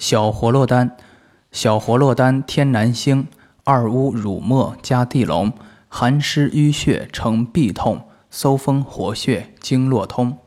小活络丹小活络丹天南星二乌乳末加地龙寒湿淤血成痹痛搜风活血经络通。